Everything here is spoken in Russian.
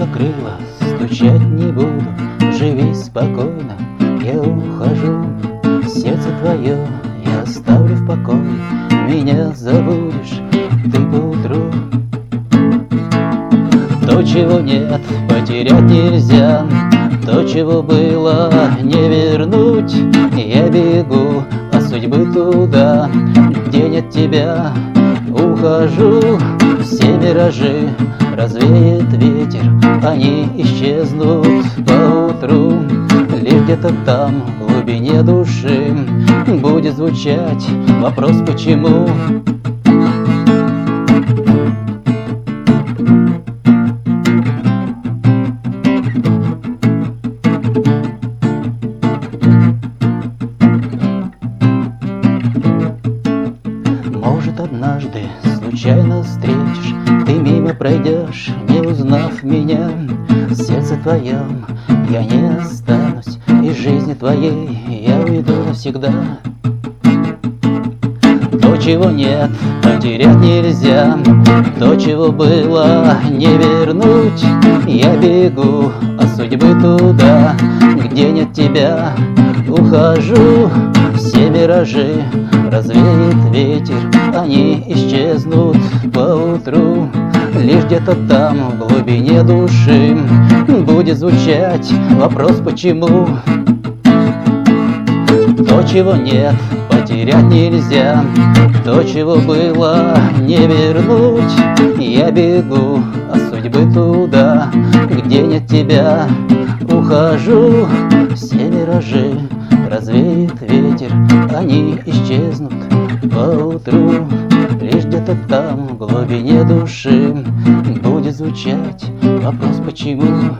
не буду, живи спокойно, я ухожу. Сердце твое я оставлю в покое, меня забудешь ты поутру. То, чего нет, потерять нельзя, то, чего было, не вернуть. Я бегу от судьбы туда, где нет тебя, ухожу. Все миражи развеет ветер, они исчезнут поутру. Лишь где-то там, в глубине души, будет звучать вопрос «почему?». Может, однажды случайно мимо пройдешь, не узнав меня. В сердце твоем я не останусь Из жизни твоей я уйду навсегда. То, чего нет, потерять нельзя. То, чего было, не вернуть. Я бегу от судьбы туда, где нет тебя. Ухожу, все миражи развеет ветер, они исчезнут поутру. Лишь где-то там, в глубине души, будет звучать вопрос «почему?». То, чего нет, потерять нельзя, то, чего было, не вернуть. Я бегу от судьбы туда, где нет тебя, ухожу, все миражи развеет ветер, они исчезнут поутру. Лишь где-то там, в глубине души, будет звучать вопрос «почему?».